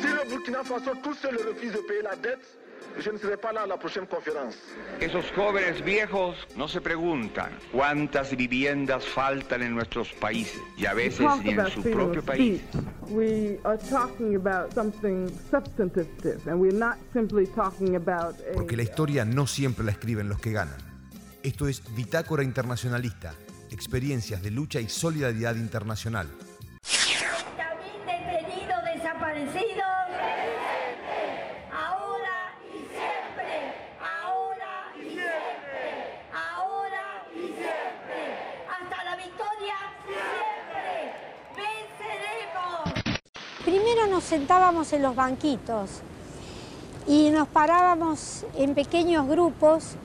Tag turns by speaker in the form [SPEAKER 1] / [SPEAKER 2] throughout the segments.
[SPEAKER 1] Si le Burkina Faso tout seul refuse de payer la dette, je ne serai pas là à la prochaine conférence.
[SPEAKER 2] Esos jóvenes viejos no se preguntan cuántas viviendas faltan en nuestros países y a veces ni en su propio país.
[SPEAKER 3] We are talking about something substantive, and we're not simply talking about a,
[SPEAKER 4] Porque la historia no siempre la escriben los que ganan. Esto es Bitácora Internacionalista, experiencias de lucha y solidaridad internacional.
[SPEAKER 5] Desaparecidos. Ahora y siempre. Ahora y siempre. Ahora y siempre. Hasta la victoria siempre. Venceremos.
[SPEAKER 6] Primero nos sentábamos en los banquitos y nos parábamos en pequeños grupos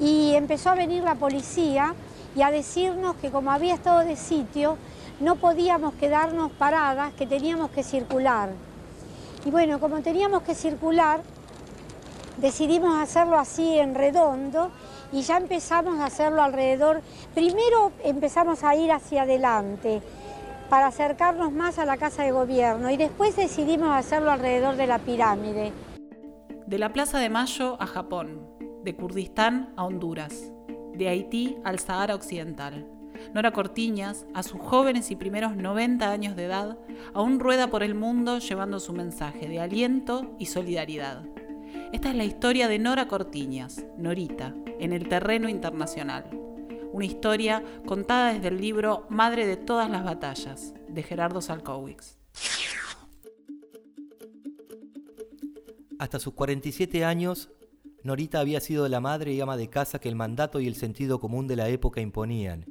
[SPEAKER 6] y empezó a venir la policía y a decirnos que como había estado de sitio, no podíamos quedarnos paradas, que teníamos que circular. Y bueno, como teníamos que circular, decidimos hacerlo así en redondo y ya empezamos a hacerlo alrededor. Primero empezamos a ir hacia adelante para acercarnos más a la Casa de Gobierno y después decidimos hacerlo alrededor de la pirámide.
[SPEAKER 7] De la Plaza de Mayo a Japón, de Kurdistán a Honduras, de Haití al Sahara Occidental. Nora Cortiñas, a sus jóvenes y primeros 90 años de edad, aún rueda por el mundo llevando su mensaje de aliento y solidaridad. Esta es la historia de Nora Cortiñas, Norita, en el terreno internacional. Una historia contada desde el libro Madre de todas las batallas, de Gerardo Salkowicz.
[SPEAKER 8] Hasta sus 47 años, Norita había sido la madre y ama de casa que el mandato y el sentido común de la época imponían.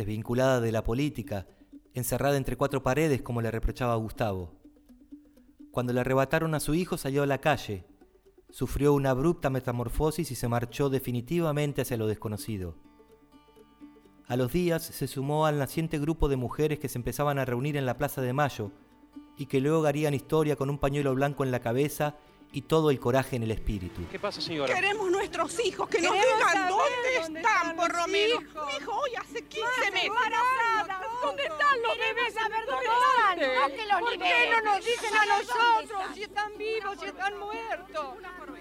[SPEAKER 8] Desvinculada de la política, encerrada entre cuatro paredes como le reprochaba Gustavo. Cuando le arrebataron a su hijo salió a la calle, sufrió una abrupta metamorfosis y se marchó definitivamente hacia lo desconocido. A los días se sumó al naciente grupo de mujeres que se empezaban a reunir en la Plaza de Mayo y que luego harían historia con un pañuelo blanco en la cabeza y todo el coraje en el espíritu.
[SPEAKER 9] ¿Qué pasa, señora?
[SPEAKER 10] Queremos nuestros hijos, que nos digan dónde, están, por Romero. Mi hijo hoy hace 15 meses. ¿Dónde están los bebés?
[SPEAKER 5] saber dónde
[SPEAKER 10] ¿Dónde?
[SPEAKER 5] están, no que los
[SPEAKER 10] ¿Por qué no nos dicen a
[SPEAKER 5] ¿Saber dónde
[SPEAKER 10] nosotros
[SPEAKER 5] están?
[SPEAKER 10] si están vivos, si están muertos?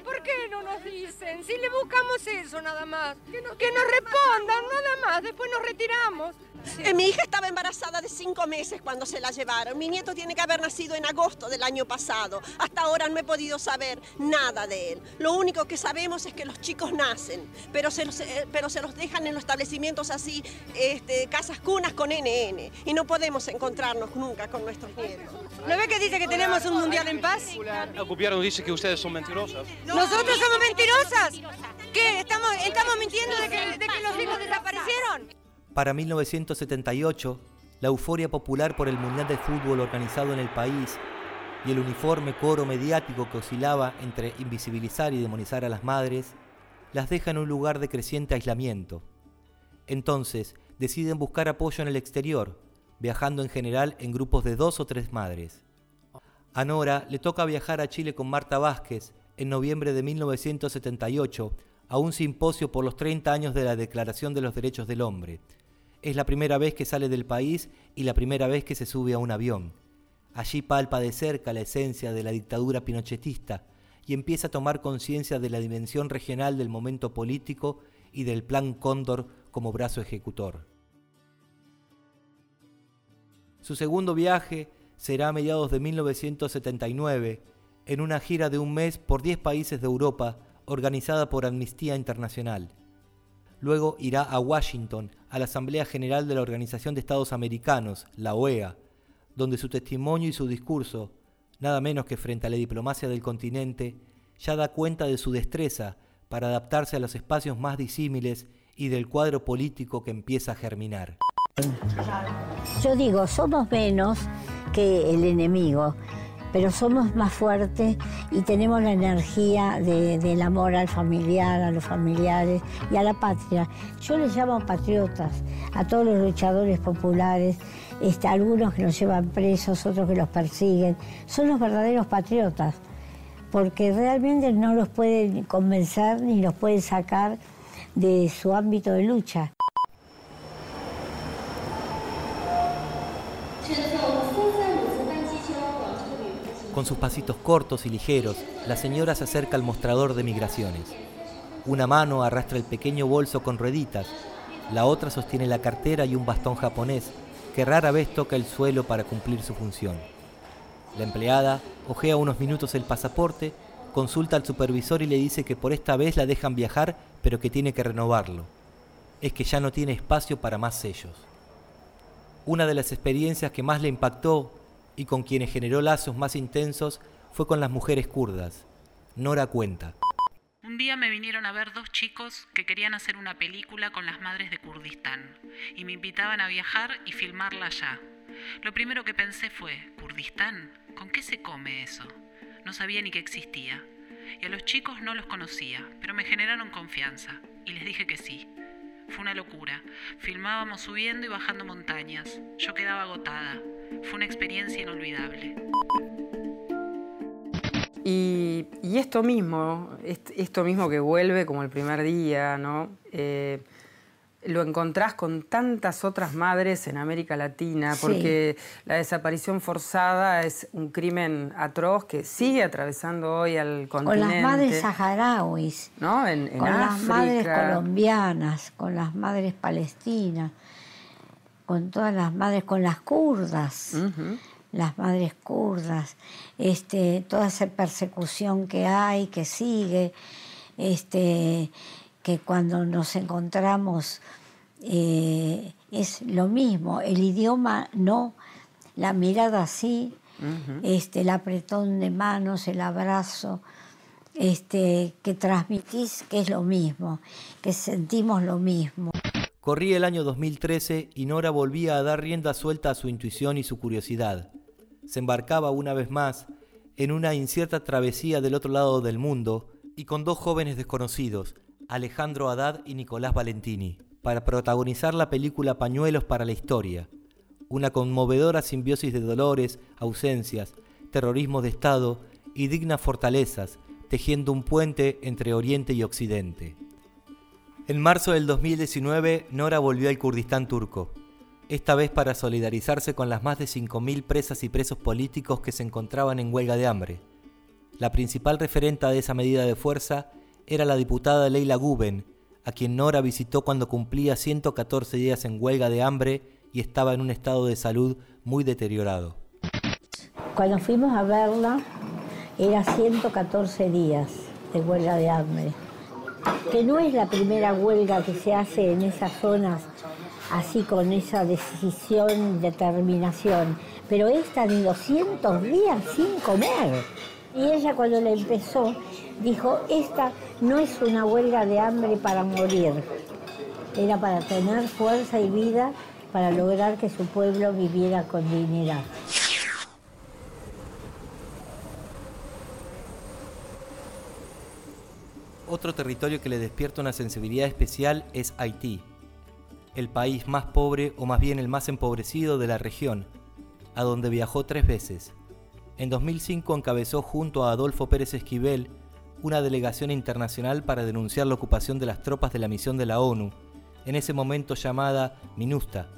[SPEAKER 10] ¿Por qué no nos dicen? Si le buscamos eso nada más. Que nos, respondan nada más, después nos retiramos.
[SPEAKER 11] Eh, mi hija estaba embarazada de cinco meses cuando se la llevaron. Mi nieto tiene que haber nacido en agosto del año pasado. Hasta ahora no he podido saber nada de él. Lo único que sabemos es que los chicos nacen, pero se los, eh, pero se los dejan en los establecimientos así, este, casas cunas con NN. Y no podemos encontrarnos nunca con nuestros nietos.
[SPEAKER 10] ¿No ve que dice que tenemos un mundial en paz?
[SPEAKER 9] El gobierno dice que ustedes son mentirosas.
[SPEAKER 10] ¿Nosotros somos mentirosas? ¿Qué? ¿Estamos, estamos mintiendo
[SPEAKER 8] Para 1978, la euforia popular por el Mundial de Fútbol organizado en el país y el uniforme coro mediático que oscilaba entre invisibilizar y demonizar a las madres, las deja en un lugar de creciente aislamiento. Entonces, deciden buscar apoyo en el exterior, viajando en general en grupos de dos o tres madres. A Nora le toca viajar a Chile con Marta Vázquez en noviembre de 1978 a un simposio por los 30 años de la Declaración de los Derechos del Hombre. Es la primera vez que sale del país y la primera vez que se sube a un avión. Allí palpa de cerca la esencia de la dictadura pinochetista y empieza a tomar conciencia de la dimensión regional del momento político y del Plan Cóndor como brazo ejecutor. Su segundo viaje será a mediados de 1979, en una gira de un mes por 10 países de Europa organizada por Amnistía Internacional. Luego irá a Washington, a la Asamblea General de la Organización de Estados Americanos, la OEA, donde su testimonio y su discurso, nada menos que frente a la diplomacia del continente, ya da cuenta de su destreza para adaptarse a los espacios más disímiles y del cuadro político que empieza a germinar.
[SPEAKER 12] Yo digo, somos menos que el enemigo, pero somos más fuertes y tenemos la energía de- del amor al familiar, a los familiares y a la patria. Yo les llamo patriotas a todos los luchadores populares, este, algunos que los llevan presos, otros que los persiguen. Son los verdaderos patriotas, porque realmente no los pueden convencer ni los pueden sacar de su ámbito de lucha.
[SPEAKER 8] Con sus pasitos cortos y ligeros, la señora se acerca al mostrador de migraciones. Una mano arrastra el pequeño bolso con rueditas, la otra sostiene la cartera y un bastón japonés que rara vez toca el suelo para cumplir su función. La empleada ojea unos minutos el pasaporte, consulta al supervisor y le dice que por esta vez la dejan viajar, pero que tiene que renovarlo. Es que ya no tiene espacio para más sellos. Una de las experiencias que más le impactó y con quienes generó lazos más intensos fue con las mujeres kurdas. Nora cuenta.
[SPEAKER 7] Un día me vinieron a ver dos chicos que querían hacer una película con las madres de Kurdistán y me invitaban a viajar y filmarla allá. Lo primero que pensé fue, ¿Kurdistán? ¿Con qué se come eso? No sabía ni que existía. Y a los chicos no los conocía, pero me generaron confianza y les dije que sí. Fue una locura. Filmábamos subiendo y bajando montañas. Yo quedaba agotada. Fue una experiencia inolvidable.
[SPEAKER 13] Y, y esto mismo, est- esto mismo que vuelve como el primer día, ¿no? Eh, lo encontrás con tantas otras madres en América Latina,
[SPEAKER 12] Sí.
[SPEAKER 13] porque la desaparición forzada es un crimen atroz que sigue atravesando hoy al
[SPEAKER 12] Con
[SPEAKER 13] continente.
[SPEAKER 12] las madres saharauis,
[SPEAKER 13] ¿no? En, en
[SPEAKER 12] con las madres colombianas, con las madres palestinas, con todas las madres, con las kurdas, las madres kurdas, este, toda esa persecución que hay, que sigue, este, que cuando nos encontramos eh, es lo mismo, el idioma no, la mirada sí, este, el apretón de manos, el abrazo, este, que transmitís que es lo mismo, que sentimos lo mismo.
[SPEAKER 8] Corría el año 2013 y Nora volvía a dar rienda suelta a su intuición y su curiosidad. Se embarcaba una vez más en una incierta travesía del otro lado del mundo y con dos jóvenes desconocidos, Alejandro Haddad y Nicolás Valentini, para protagonizar la película Pañuelos para la Historia, una conmovedora simbiosis de dolores, ausencias, terrorismo de Estado y dignas fortalezas, tejiendo un puente entre Oriente y Occidente. En marzo del 2019, Nora volvió al Kurdistán turco, esta vez para solidarizarse con las más de 5.000 presas y presos políticos que se encontraban en huelga de hambre. La principal referenta de esa medida de fuerza era la diputada Leila Guben, a quien Nora visitó cuando cumplía 114 días en huelga de hambre y estaba en un estado de salud muy deteriorado.
[SPEAKER 12] Cuando fuimos a verla, era 114 días de huelga de hambre, que no es la primera huelga que se hace en esas zonas así con esa decisión determinación, pero esta de 200 días sin comer. Y ella cuando la empezó dijo, esta no es una huelga de hambre para morir, era para tener fuerza y vida para lograr que su pueblo viviera con dignidad.
[SPEAKER 8] Otro territorio que le despierta una sensibilidad especial es Haití, el país más pobre o más bien el más empobrecido de la región, a donde viajó tres veces. En 2005 encabezó junto a Adolfo Pérez Esquivel una delegación internacional para denunciar la ocupación de las tropas de la misión de la ONU, en ese momento llamada MINUSTA.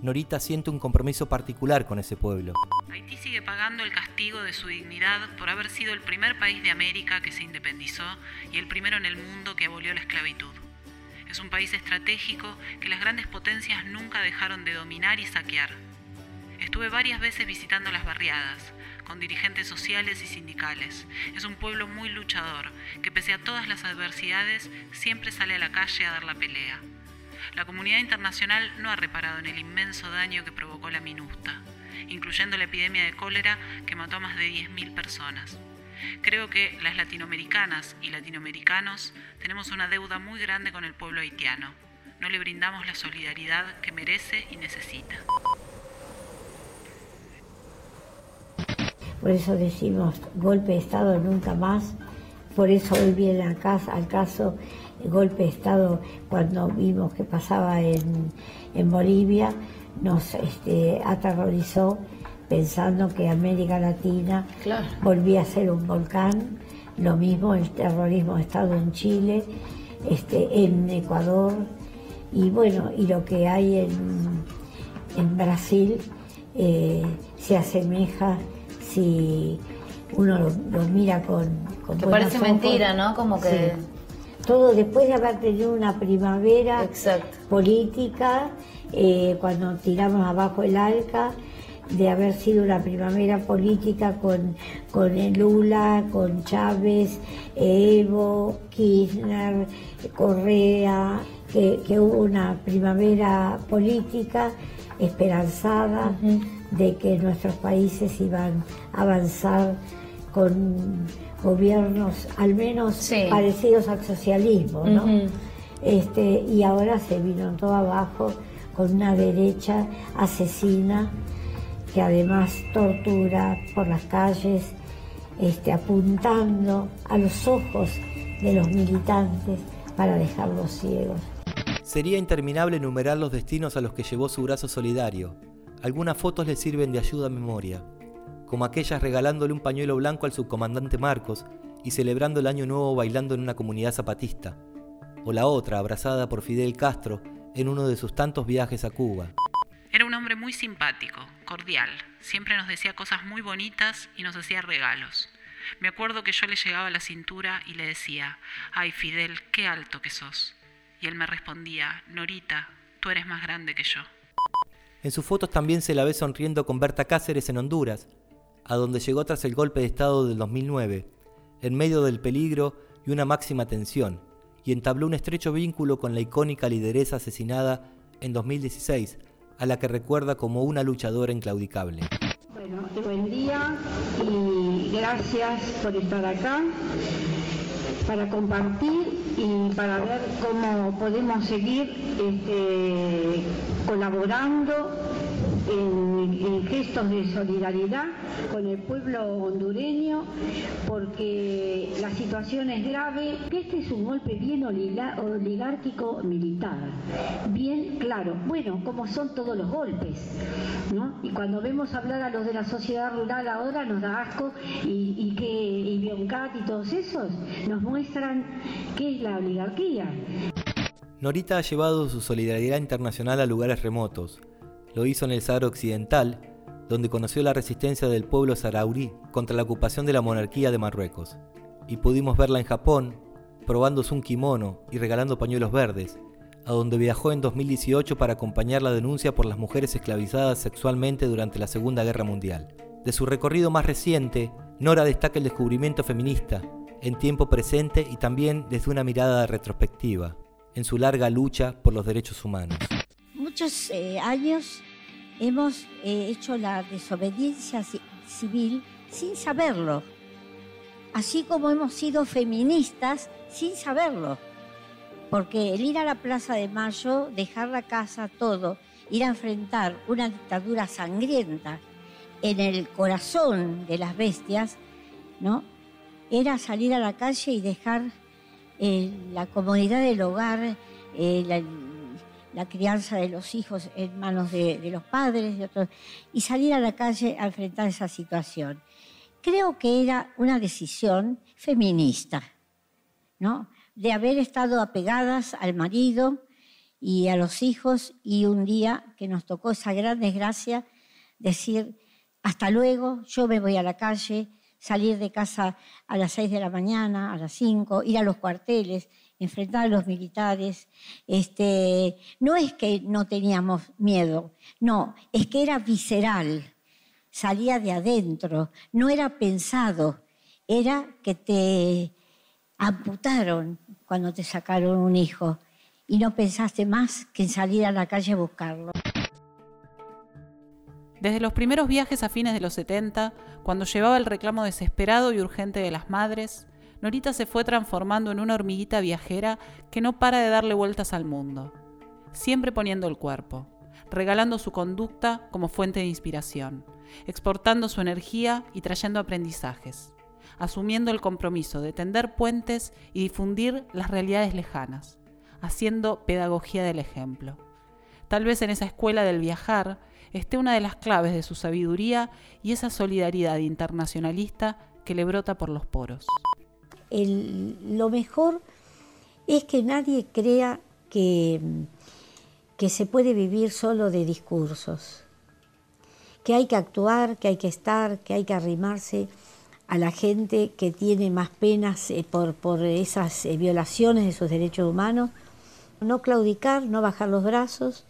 [SPEAKER 8] Norita siente un compromiso particular con ese pueblo.
[SPEAKER 7] Haití sigue pagando el castigo de su dignidad por haber sido el primer país de América que se independizó y el primero en el mundo que abolió la esclavitud. Es un país estratégico que las grandes potencias nunca dejaron de dominar y saquear. Estuve varias veces visitando las barriadas, con dirigentes sociales y sindicales. Es un pueblo muy luchador, que pese a todas las adversidades siempre sale a la calle a dar la pelea. La comunidad internacional no ha reparado en el inmenso daño que provocó la MINUSTA, incluyendo la epidemia de cólera que mató a más de 10.000 personas. Creo que las latinoamericanas y latinoamericanos tenemos una deuda muy grande con el pueblo haitiano. No le brindamos la solidaridad que merece y necesita.
[SPEAKER 12] Por eso decimos golpe de Estado nunca más. Por eso hoy viene al caso, caso golpe de Estado cuando vimos que pasaba en, en Bolivia, nos este, aterrorizó pensando que América Latina
[SPEAKER 14] Claro.
[SPEAKER 12] volvía a ser un volcán. Lo mismo el terrorismo de Estado en Chile, este, en Ecuador y bueno, y lo que hay en, en Brasil eh, se asemeja si uno lo, mira con, con
[SPEAKER 14] Que parece mentira, ¿no? Como que...
[SPEAKER 12] Todo después de haber tenido una primavera política, eh, cuando tiramos abajo el ALCA, de haber sido una primavera política con, con Lula, con Chávez, Evo, Kirchner, Correa, que, hubo una primavera política esperanzada de que nuestros países iban a avanzar con gobiernos al menos parecidos al socialismo, ¿no? este, y ahora se vino todo abajo con una derecha asesina que además tortura por las calles, este, apuntando a los ojos de los militantes para dejarlos ciegos.
[SPEAKER 8] Sería interminable enumerar los destinos a los que llevó su brazo solidario. Algunas fotos le sirven de ayuda a memoria, como aquellas regalándole un pañuelo blanco al subcomandante Marcos y celebrando el Año Nuevo bailando en una comunidad zapatista, o la otra abrazada por Fidel Castro en uno de sus tantos viajes a Cuba.
[SPEAKER 7] Era un hombre muy simpático, cordial, siempre nos decía cosas muy bonitas y nos hacía regalos. Me acuerdo que yo le llegaba a la cintura y le decía, ay Fidel, qué alto que sos. Y él me respondía, Norita, tú eres más grande que yo.
[SPEAKER 8] En sus fotos también se la ve sonriendo con Berta Cáceres en Honduras, a donde llegó tras el golpe de Estado del 2009, en medio del peligro y una máxima tensión, y entabló un estrecho vínculo con la icónica lideresa asesinada en 2016, a la que recuerda como una luchadora inclaudicable.
[SPEAKER 15] Bueno, buen día y gracias por estar acá para compartir y para ver cómo podemos seguir este, colaborando en, gestos de solidaridad con el pueblo hondureño porque la situación es grave, este es un golpe bien oligárquico militar, bien claro, bueno, como son todos los golpes, ¿no? Y cuando vemos hablar a los de la sociedad rural ahora nos da asco y, y que y Bioncat y todos esos nos muestran qué es la oligarquía.
[SPEAKER 8] Norita ha llevado su solidaridad internacional a lugares remotos, lo hizo en el Sahara Occidental, donde conoció la resistencia del pueblo saharaui contra la ocupación de la monarquía de Marruecos. Y pudimos verla en Japón, probándose un kimono y regalando pañuelos verdes, a donde viajó en 2018 para acompañar la denuncia por las mujeres esclavizadas sexualmente durante la Segunda Guerra Mundial. De su recorrido más reciente, Nora destaca el descubrimiento feminista, en tiempo presente y también desde una mirada retrospectiva, en su larga lucha por los derechos humanos
[SPEAKER 12] muchos eh, años hemos eh, hecho la desobediencia civil sin saberlo, así como hemos sido feministas sin saberlo, porque el ir a la Plaza de Mayo, dejar la casa, todo, ir a enfrentar una dictadura sangrienta en el corazón de las bestias, ¿no? Era salir a la calle y dejar eh, la comodidad del hogar, la crianza de los hijos en manos de, los padres y salir a la calle a enfrentar esa situación. Creo que era una decisión feminista, ¿no? De haber estado apegadas al marido y a los hijos y un día que nos tocó esa gran desgracia, decir, hasta luego, yo me voy a la calle, salir de casa a las seis de la mañana, a las cinco, ir a los cuarteles, enfrentar a los militares. Este, no es que no teníamos miedo, no, es que era visceral, salía de adentro, no era pensado, era que te amputaron cuando te sacaron un hijo y no pensaste más que en salir a la calle a buscarlo.
[SPEAKER 7] Desde los primeros viajes a fines de los 70, cuando llevaba el reclamo desesperado y urgente de las madres, Norita se fue transformando en una hormiguita viajera que no para de darle vueltas al mundo, siempre poniendo el cuerpo, regalando su conducta como fuente de inspiración, exportando su energía y trayendo aprendizajes, asumiendo el compromiso de tender puentes y difundir las realidades lejanas, haciendo pedagogía del ejemplo. Tal vez en esa escuela del viajar esté una de las claves de su sabiduría y esa solidaridad internacionalista que le brota por los poros
[SPEAKER 12] lo mejor es que nadie crea que, que se puede vivir solo de discursos, que hay que actuar, que hay que estar, que hay que arrimarse a la gente que tiene más penas eh, por, por esas eh, violaciones de sus derechos humanos, no claudicar, no bajar los brazos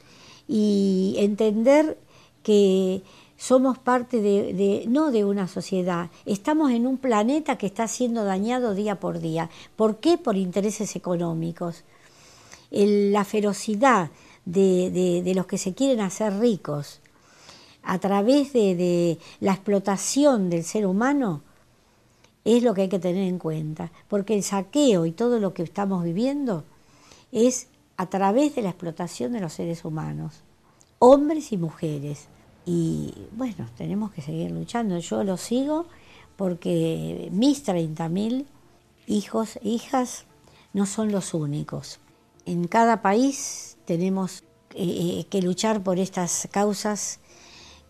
[SPEAKER 12] y entender que somos parte de, no de una sociedad, estamos en un planeta que está siendo dañado día por día. ¿Por qué? Por intereses económicos. la ferocidad de, de, los que se quieren hacer ricos a través de, la explotación del ser humano es lo que hay que tener en cuenta, porque el saqueo y todo lo que estamos viviendo es a través de la explotación de los seres humanos, hombres y mujeres. Y bueno, tenemos que seguir luchando. Yo lo sigo porque mis 30.000 hijos e hijas no son los únicos. En cada país tenemos eh, eh, que luchar por estas causas,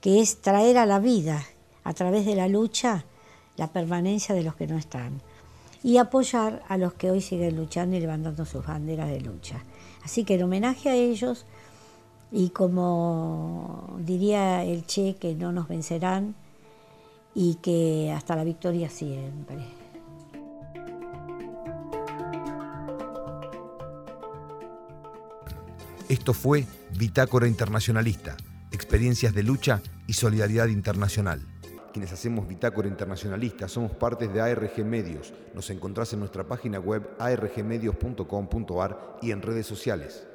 [SPEAKER 12] que es traer a la vida, a través de la lucha, la permanencia de los que no están. Y apoyar a los que hoy siguen luchando y levantando sus banderas de lucha. Así que en homenaje a ellos, y como diría el Che, que no nos vencerán y que hasta la victoria siempre.
[SPEAKER 4] Esto fue Bitácora Internacionalista, experiencias de lucha y solidaridad internacional. Quienes hacemos Bitácora Internacionalista somos partes de ARG Medios. Nos encontrás en nuestra página web argmedios.com.ar y en redes sociales.